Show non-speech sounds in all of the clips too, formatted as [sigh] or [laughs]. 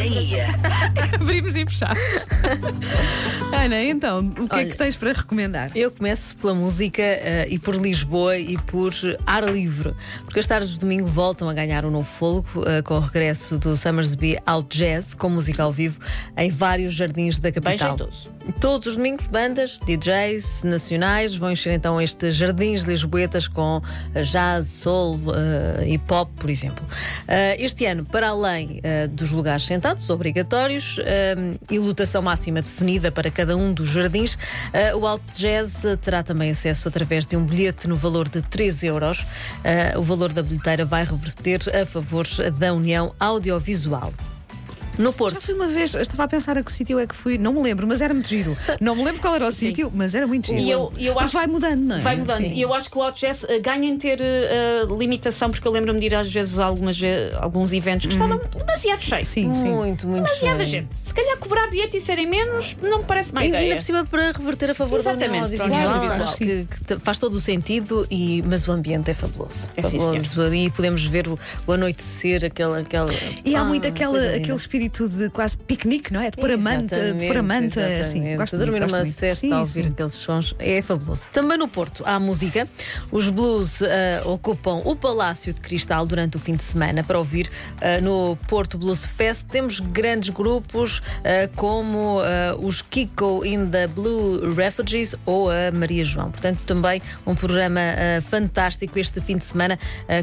[laughs] Abrimos e fechamos. [laughs] Ana, então, o que é Olha, que tens para recomendar? Eu começo pela música eh, e por Lisboa e por ar livre, porque as tardes de domingo voltam a ganhar um novo fôlego eh, com o regresso do Summersby Out Jazz, com música ao vivo em vários jardins da capital. jeitoso. Todos os domingos, bandas, DJs nacionais vão encher então estes jardins lisboetas com eh, jazz, soul, hip hop, por exemplo. Eh, este ano, para além dos lugares sentados, obrigatórios, eh, e lotação máxima definida para cada um dos jardins, eh, o Out Jazz terá também acesso através de um bilhete no valor de 3 euros. Eh, o valor da bilheteira vai reverter a favor da União Audiovisual. No Porto. Já fui uma vez, estava a pensar a que sítio é que fui, não me lembro, mas era muito giro. Não me lembro qual era o sítio, mas era muito giro. E eu- eu acho- vai mudando, não é? Vai mudando. Sim. E eu acho que o Out Jazz eh, ganha em ter eh, limitação, porque eu lembro-me de ir às vezes a algumas, alguns eventos que estavam demasiado cheios. Sim, sim. Muito, muito Demasiada cheio. gente. Se calhar cobrar bilhete e serem menos, não me parece ideia. ainda por cima para reverter a favor da Exatamente, para a Audiovisual, União Audiovisual. acho que, que faz todo o sentido, e, mas o ambiente é fabuloso. É, sim, fabuloso. e podemos ver o, o anoitecer, aquela. aquela E há Ah, muito aquela, aquele espírito de quase piquenique, não é? De pôr a manta, de pôr a manta, assim. Gosto Dormir muito, gosto numa cesta Sim, ouvir sim. aqueles sons é fabuloso. Também no Porto há música. Os blues ah, ocupam o Palácio de Cristal durante o fim de semana para ouvir ah, no Porto Blues Fest. Temos grandes grupos ah, como os Kiko in the Blue Refugees ou a Maria João. Portanto, também um programa fantástico este fim de semana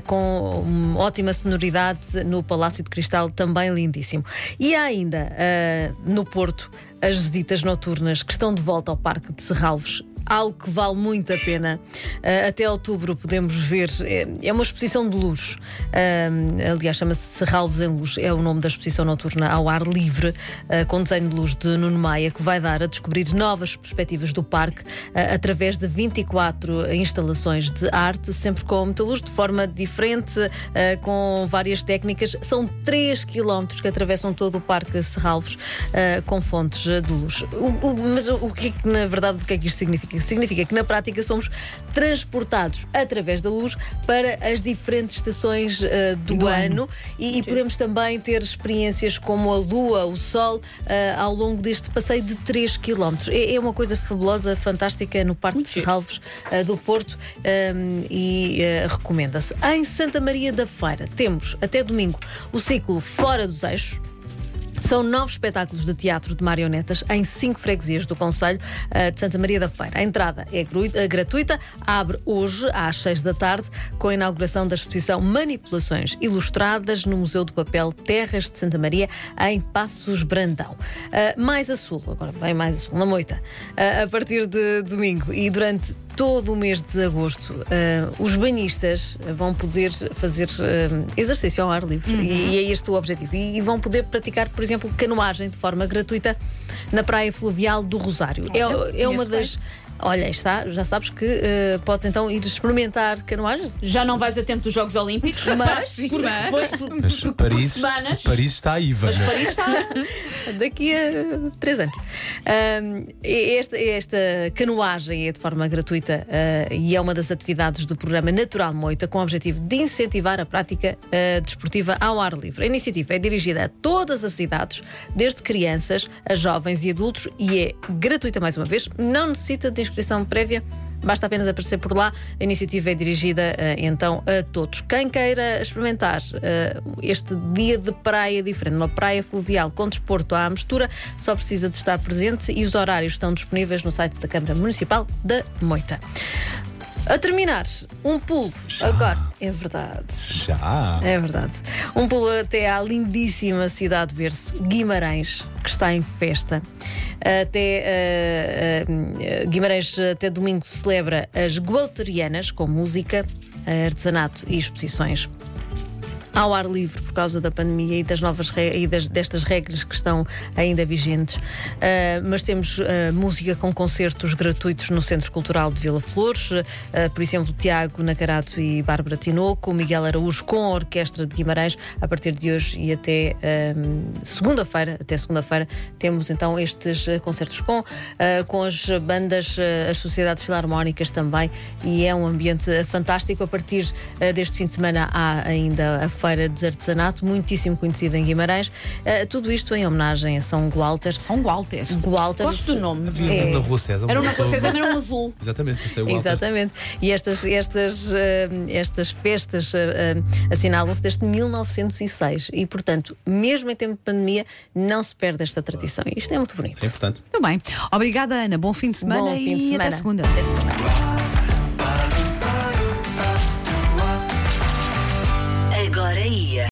com uma ótima sonoridade no Palácio de Cristal, também lindíssimo. E há ainda ah, no Porto as visitas noturnas que estão de volta ao Parque de Serralvos. Algo que vale muito a pena. Ah, até outubro podemos ver. É, é uma exposição de luz. Ah, aliás, chama-se Serralvos em Luz. É o nome da exposição noturna ao ar livre, ah, com desenho de luz de Nuno Maia, que vai dar a descobrir novas perspectivas do parque através de 24 instalações de arte, sempre com muita luz, de forma diferente, com várias técnicas. São 3 quilómetros que atravessam todo o Parque Serralvos ah, com fontes de luz. O- o- mas o, o que é que, na verdade, o que é que isto significa? Significa que, na prática, somos transportados através da luz para as diferentes estações ah, do, Do ano, E, e podemos também ter experiências como a Lua, o Sol, ah, ao longo deste passeio de 3 quilómetros. É, é uma coisa fabulosa, fantástica no Parque de giro. Serralvos ah, do Porto ah, e ah, recomenda-se. Em Santa Maria da Feira temos até domingo o ciclo Fora dos Eixos. São nove espetáculos de teatro de marionetas em cinco freguesias do Conselho eh, de Santa Maria da Feira. A entrada é eh, gratuita, abre hoje às seis da tarde, com a inauguração da exposição Manipulações Ilustradas no Museu do Papel Terras de Santa Maria, em Passos Brandão. Eh, mais a sul, agora bem mais a sul, na Moita, a partir de domingo e durante todo o mês de agosto, eh, os banhistas vão poder fazer eh, exercício ao ar livre e, e é este o objetivo. E, e vão poder praticar, por exemplo, canoagem de forma gratuita na Praia Fluvial do Rosário. É, é uma conheço das. Olha, está, já sabes que eh, podes então ir experimentar canoagens. Já não vais a tempo dos Jogos Olímpicos, Mas- porque mas- foi- Mas por Paris, semanas. Paris está aí, Mas Vânia. Paris está. [laughs] daqui a três anos. Ahm, esta, esta canoagem é de forma gratuita ah, e é uma das atividades do programa Natural Moita com o objetivo de incentivar a prática ah, desportiva ao ar livre. A iniciativa é dirigida a todas as idades, desde crianças a jovens e adultos e é gratuita mais uma vez, não necessita de inscrição prévia. Basta apenas aparecer por lá. A iniciativa é dirigida eh, então a todos. Quem queira experimentar eh, este dia de praia diferente, uma praia fluvial com desporto à mistura, só precisa de estar presente e os horários estão disponíveis no site da Câmara Municipal da Moita. A terminar, um pulo. Agora, é verdade. Já. É verdade. Um pulo até à lindíssima cidade de berço, Guimarães, que está em festa. Até eh, eh, Guimarães, até domingo, celebra as Gualterianas, com música, artesanato e exposições ao ar livre por causa da pandemia e das novas e das, destas regras que estão ainda vigentes. Ah, mas temos ah, música com concertos gratuitos no Centro Cultural de Vila Flores, ah, por exemplo, Tiago Nacarato e Bárbara Tinoco, Miguel Araújo com a Orquestra de Guimarães, a partir de hoje e até segunda-feira, até segunda-feira, temos então estes concertos com, com as bandas, as sociedades filarmónicas também, e é um ambiente fantástico. A partir deste fim de semana há ainda a feira de artesanato, muitíssimo conhecida em Guimarães. Uh, tudo isto em homenagem a São Walter. São Walter. Walter. Gosto do nome. Havia É. na Rua César. Era uma pessoa- coisa, era um azul. Exatamente, esse é o. Exatamente. E estas, estas, eh, estas festas eh, eh, assinalam-se desde 1906 e, portanto, mesmo em tempo de pandemia, não se perde esta tradição. E isto é muito bonito. Isso é importante. Muito bem. Obrigada, Ana. Bom fim de semana Bom fim de e semana. até segunda. Até segunda. Agora ia.